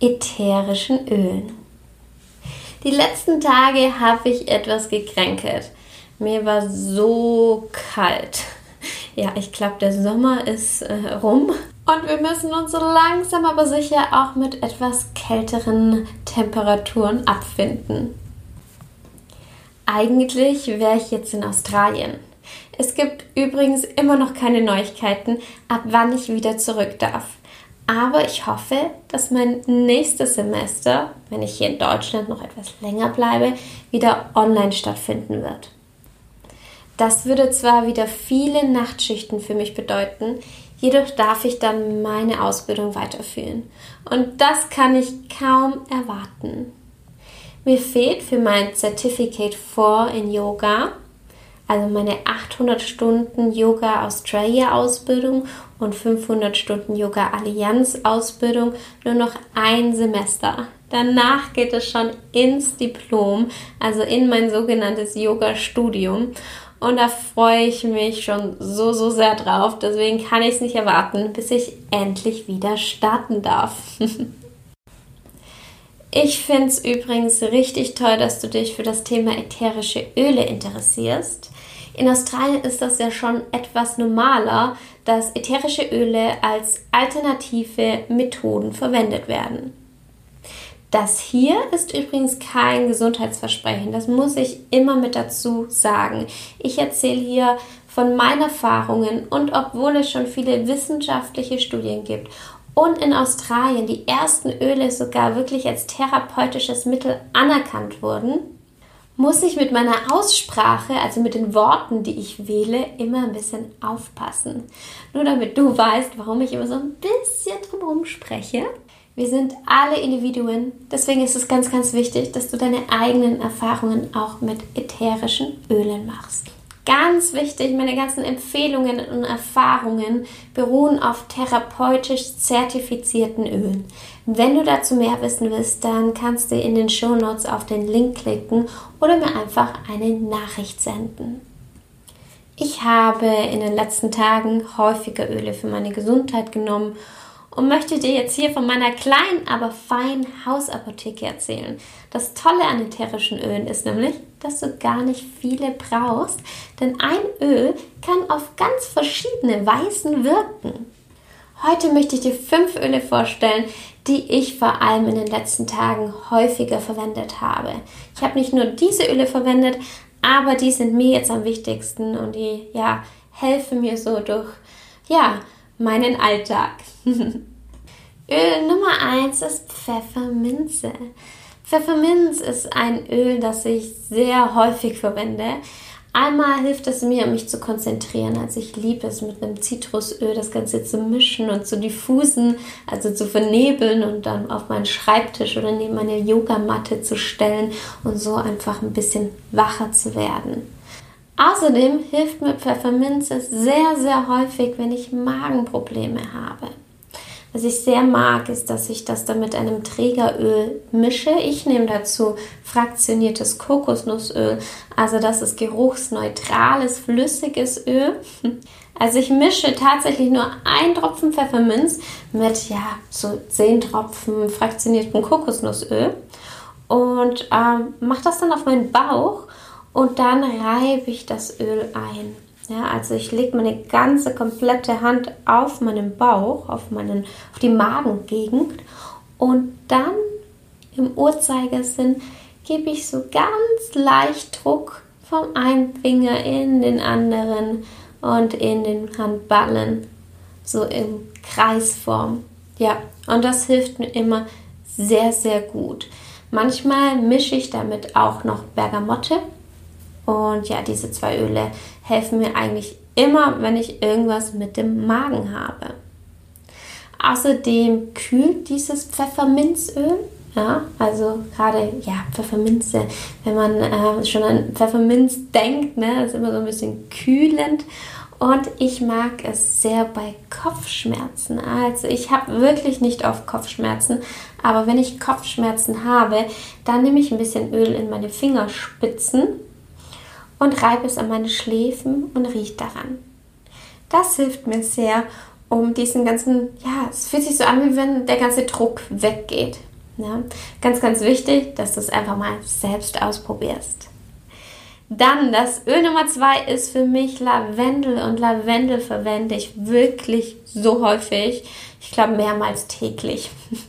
ätherischen Ölen. Die letzten Tage habe ich etwas gekränkelt. Mir war so kalt. Ja, ich glaube, der Sommer ist äh, rum und wir müssen uns so langsam aber sicher auch mit etwas kälteren Temperaturen abfinden. Eigentlich wäre ich jetzt in Australien. Es gibt übrigens immer noch keine Neuigkeiten, ab wann ich wieder zurück darf. Aber ich hoffe, dass mein nächstes Semester, wenn ich hier in Deutschland noch etwas länger bleibe, wieder online stattfinden wird. Das würde zwar wieder viele Nachtschichten für mich bedeuten, jedoch darf ich dann meine Ausbildung weiterführen. Und das kann ich kaum erwarten. Mir fehlt für mein Certificate 4 in Yoga also meine 800 Stunden Yoga Australia Ausbildung und 500 Stunden Yoga Allianz Ausbildung nur noch ein Semester. Danach geht es schon ins Diplom, also in mein sogenanntes Yoga Studium. Und da freue ich mich schon so, so sehr drauf. Deswegen kann ich es nicht erwarten, bis ich endlich wieder starten darf. ich finde es übrigens richtig toll, dass du dich für das Thema ätherische Öle interessierst. In Australien ist das ja schon etwas normaler, dass ätherische Öle als alternative Methoden verwendet werden. Das hier ist übrigens kein Gesundheitsversprechen, das muss ich immer mit dazu sagen. Ich erzähle hier von meinen Erfahrungen und obwohl es schon viele wissenschaftliche Studien gibt und in Australien die ersten Öle sogar wirklich als therapeutisches Mittel anerkannt wurden, muss ich mit meiner Aussprache, also mit den Worten, die ich wähle, immer ein bisschen aufpassen. Nur damit du weißt, warum ich immer so ein bisschen drumherum spreche. Wir sind alle Individuen, deswegen ist es ganz, ganz wichtig, dass du deine eigenen Erfahrungen auch mit ätherischen Ölen machst. Ganz wichtig, meine ganzen Empfehlungen und Erfahrungen beruhen auf therapeutisch zertifizierten Ölen. Wenn du dazu mehr wissen willst, dann kannst du in den Show Notes auf den Link klicken oder mir einfach eine Nachricht senden. Ich habe in den letzten Tagen häufiger Öle für meine Gesundheit genommen und möchte dir jetzt hier von meiner kleinen, aber feinen Hausapotheke erzählen. Das Tolle an ätherischen Ölen ist nämlich, dass du gar nicht viele brauchst, denn ein Öl kann auf ganz verschiedene Weisen wirken. Heute möchte ich dir fünf Öle vorstellen, die ich vor allem in den letzten Tagen häufiger verwendet habe. Ich habe nicht nur diese Öle verwendet, aber die sind mir jetzt am wichtigsten und die ja helfen mir so durch ja meinen Alltag. Öl Nummer 1 ist Pfefferminze. Pfefferminz ist ein Öl, das ich sehr häufig verwende. Einmal hilft es mir, mich zu konzentrieren. Also ich liebe es, mit einem Zitrusöl das Ganze zu mischen und zu diffusen, also zu vernebeln und dann auf meinen Schreibtisch oder neben meine Yogamatte zu stellen und so einfach ein bisschen wacher zu werden. Außerdem hilft mir Pfefferminze sehr, sehr häufig, wenn ich Magenprobleme habe. Was ich sehr mag, ist, dass ich das dann mit einem Trägeröl mische. Ich nehme dazu fraktioniertes Kokosnussöl, also das ist geruchsneutrales, flüssiges Öl. Also ich mische tatsächlich nur ein Tropfen Pfefferminz mit ja so 10 Tropfen fraktioniertem Kokosnussöl und ähm, mache das dann auf meinen Bauch und dann reibe ich das Öl ein. Ja, also ich lege meine ganze komplette Hand auf meinen Bauch, auf, meinen, auf die Magengegend und dann im Uhrzeigersinn gebe ich so ganz leicht Druck vom einen Finger in den anderen und in den Handballen, so in Kreisform. Ja, und das hilft mir immer sehr, sehr gut. Manchmal mische ich damit auch noch Bergamotte und ja, diese zwei Öle helfen mir eigentlich immer, wenn ich irgendwas mit dem Magen habe. Außerdem kühlt dieses Pfefferminzöl, Ja, also gerade ja Pfefferminze, wenn man äh, schon an Pfefferminz denkt, ne, ist immer so ein bisschen kühlend und ich mag es sehr bei Kopfschmerzen. Also ich habe wirklich nicht oft Kopfschmerzen, aber wenn ich Kopfschmerzen habe, dann nehme ich ein bisschen Öl in meine Fingerspitzen und reibe es an meine Schläfen und rieche daran. Das hilft mir sehr, um diesen ganzen, ja, es fühlt sich so an, wie wenn der ganze Druck weggeht. Ja? Ganz, ganz wichtig, dass du es einfach mal selbst ausprobierst. Dann das Öl Nummer zwei ist für mich Lavendel und Lavendel verwende ich wirklich so häufig. Ich glaube mehrmals täglich.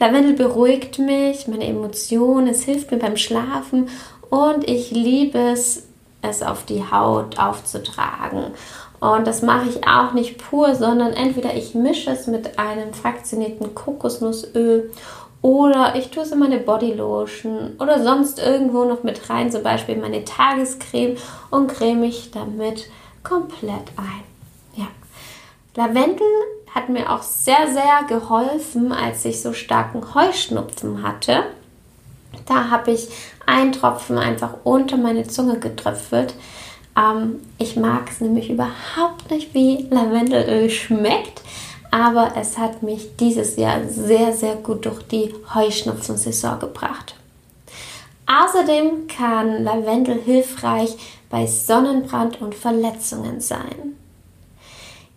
Lavendel beruhigt mich, meine Emotionen, es hilft mir beim Schlafen und ich liebe es, es auf die Haut aufzutragen. Und das mache ich auch nicht pur, sondern entweder ich mische es mit einem fraktionierten Kokosnussöl oder ich tue es in meine Bodylotion oder sonst irgendwo noch mit rein, zum Beispiel meine Tagescreme und creme mich damit komplett ein. Ja. Lavendel hat mir auch sehr, sehr geholfen, als ich so starken Heuschnupfen hatte. Da habe ich einen Tropfen einfach unter meine Zunge getröpfelt. Ähm, ich mag es nämlich überhaupt nicht, wie Lavendelöl schmeckt aber es hat mich dieses Jahr sehr, sehr gut durch die Heuschnupfensaison gebracht. Außerdem kann Lavendel hilfreich bei Sonnenbrand und Verletzungen sein.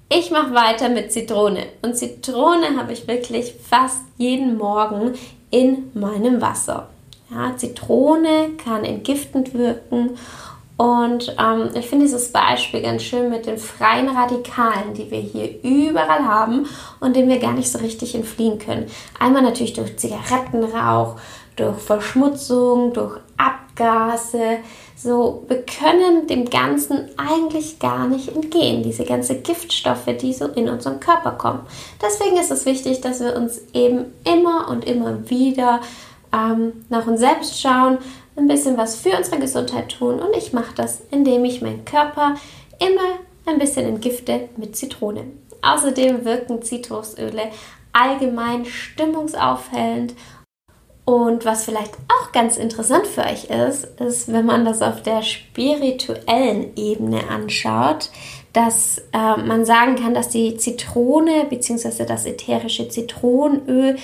Ich mache weiter mit Zitrone und Zitrone habe ich wirklich fast jeden Morgen in meinem Wasser. Ja, Zitrone kann entgiftend wirken und ähm, ich finde dieses Beispiel ganz schön mit den freien Radikalen, die wir hier überall haben und denen wir gar nicht so richtig entfliehen können. Einmal natürlich durch Zigarettenrauch, durch Verschmutzung, durch Abgase. So, wir können dem Ganzen eigentlich gar nicht entgehen, diese ganzen Giftstoffe, die so in unseren Körper kommen. Deswegen ist es wichtig, dass wir uns eben immer und immer wieder ähm, nach uns selbst schauen, ein bisschen was für unsere Gesundheit tun und ich mache das, indem ich meinen Körper immer ein bisschen entgifte mit Zitrone. Außerdem wirken Zitrusöle allgemein stimmungsaufhellend und was vielleicht auch ganz interessant für euch ist, ist, wenn man das auf der spirituellen Ebene anschaut, dass äh, man sagen kann, dass die Zitrone bzw. das ätherische Zitronenöl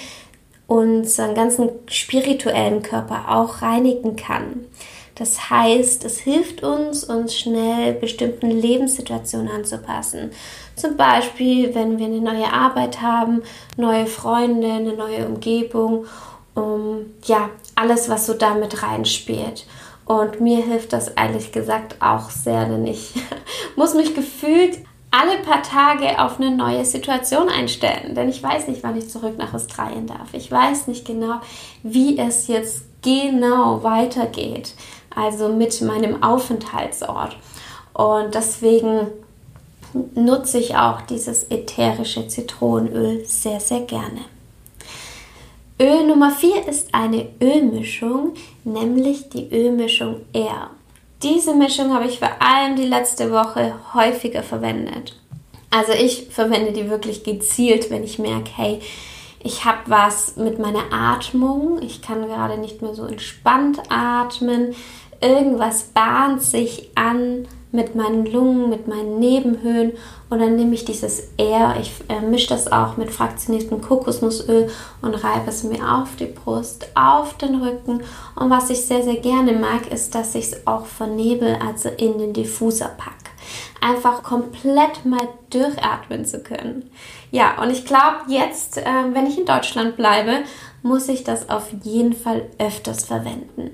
unseren ganzen spirituellen Körper auch reinigen kann. Das heißt, es hilft uns, uns schnell bestimmten Lebenssituationen anzupassen. Zum Beispiel, wenn wir eine neue Arbeit haben, neue Freunde, eine neue Umgebung, um, ja, alles, was so damit reinspielt. Und mir hilft das ehrlich gesagt auch sehr, denn ich muss mich gefühlt alle paar Tage auf eine neue Situation einstellen, denn ich weiß nicht, wann ich zurück nach Australien darf. Ich weiß nicht genau, wie es jetzt genau weitergeht, also mit meinem Aufenthaltsort. Und deswegen nutze ich auch dieses ätherische Zitronenöl sehr, sehr gerne. Öl Nummer 4 ist eine Ölmischung, nämlich die Ölmischung Air. Diese Mischung habe ich vor allem die letzte Woche häufiger verwendet. Also ich verwende die wirklich gezielt, wenn ich merke, hey, ich habe was mit meiner Atmung, ich kann gerade nicht mehr so entspannt atmen, irgendwas bahnt sich an mit meinen Lungen, mit meinen Nebenhöhlen und dann nehme ich dieses Air, ich äh, mische das auch mit fraktioniertem Kokosnussöl und reibe es mir auf die Brust, auf den Rücken und was ich sehr, sehr gerne mag, ist, dass ich es auch vernebel, also in den Diffuser packe. Einfach komplett mal durchatmen zu können. Ja, und ich glaube, jetzt, äh, wenn ich in Deutschland bleibe, muss ich das auf jeden Fall öfters verwenden.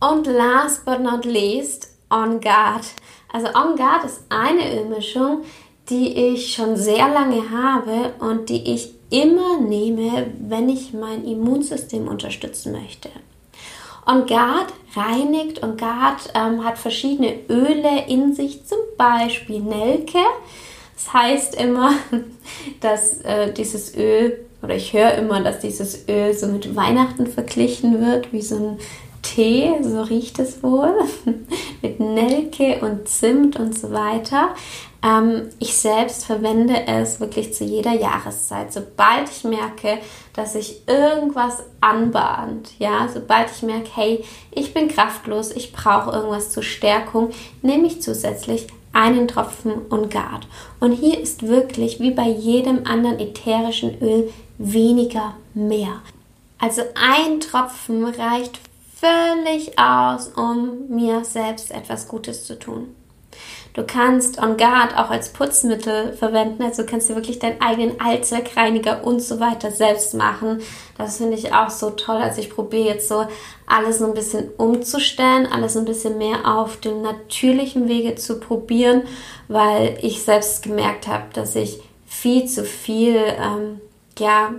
Und last but not least, On Guard. Also On Guard ist eine Ölmischung, die ich schon sehr lange habe und die ich immer nehme, wenn ich mein Immunsystem unterstützen möchte. On Guard reinigt und Guard ähm, hat verschiedene Öle in sich, zum Beispiel Nelke. Das heißt immer, dass äh, dieses Öl, oder ich höre immer, dass dieses Öl so mit Weihnachten verglichen wird, wie so ein Tee, so riecht es wohl, mit Nelke und Zimt und so weiter. Ähm, ich selbst verwende es wirklich zu jeder Jahreszeit. Sobald ich merke, dass sich irgendwas anbahnt, ja, sobald ich merke, hey, ich bin kraftlos, ich brauche irgendwas zur Stärkung, nehme ich zusätzlich einen Tropfen Ungard. Und hier ist wirklich wie bei jedem anderen ätherischen Öl weniger mehr. Also ein Tropfen reicht völlig aus, um mir selbst etwas Gutes zu tun. Du kannst On Guard auch als Putzmittel verwenden, also kannst du wirklich deinen eigenen Allzweckreiniger und so weiter selbst machen. Das finde ich auch so toll. Also ich probiere jetzt so alles so ein bisschen umzustellen, alles ein bisschen mehr auf dem natürlichen Wege zu probieren, weil ich selbst gemerkt habe, dass ich viel zu viel ähm, ja,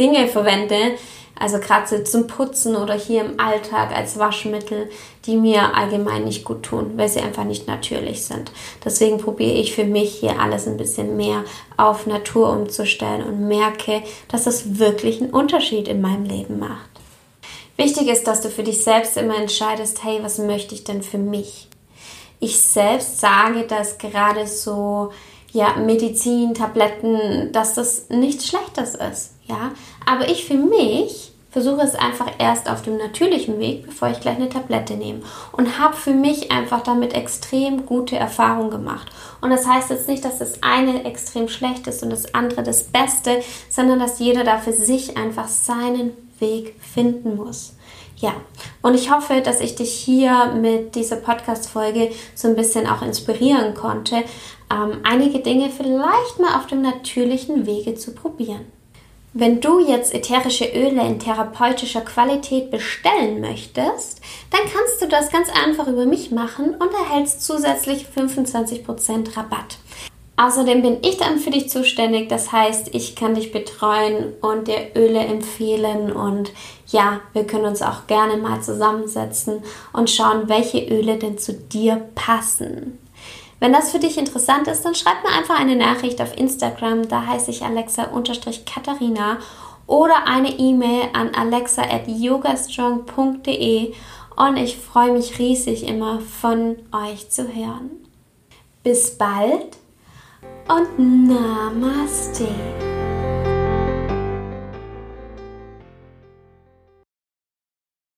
Dinge verwende, also gerade zum Putzen oder hier im Alltag als Waschmittel, die mir allgemein nicht gut tun, weil sie einfach nicht natürlich sind. Deswegen probiere ich für mich hier alles ein bisschen mehr auf Natur umzustellen und merke, dass es wirklich einen Unterschied in meinem Leben macht. Wichtig ist, dass du für dich selbst immer entscheidest, hey, was möchte ich denn für mich? Ich selbst sage, dass gerade so ja, Medizin, Tabletten, dass das nichts Schlechtes ist, ja. Aber ich für mich versuche es einfach erst auf dem natürlichen Weg, bevor ich gleich eine Tablette nehme. Und habe für mich einfach damit extrem gute Erfahrungen gemacht. Und das heißt jetzt nicht, dass das eine extrem schlecht ist und das andere das Beste, sondern dass jeder da für sich einfach seinen Weg finden muss. Ja, und ich hoffe, dass ich dich hier mit dieser Podcast-Folge so ein bisschen auch inspirieren konnte, ähm, einige Dinge vielleicht mal auf dem natürlichen Wege zu probieren. Wenn du jetzt ätherische Öle in therapeutischer Qualität bestellen möchtest, dann kannst du das ganz einfach über mich machen und erhältst zusätzlich 25% Rabatt. Außerdem bin ich dann für dich zuständig, das heißt, ich kann dich betreuen und dir Öle empfehlen und ja, wir können uns auch gerne mal zusammensetzen und schauen, welche Öle denn zu dir passen. Wenn das für dich interessant ist, dann schreib mir einfach eine Nachricht auf Instagram, da heiße ich alexa-katharina oder eine E-Mail an alexa.yogastrong.de und ich freue mich riesig immer von euch zu hören. Bis bald und Namaste.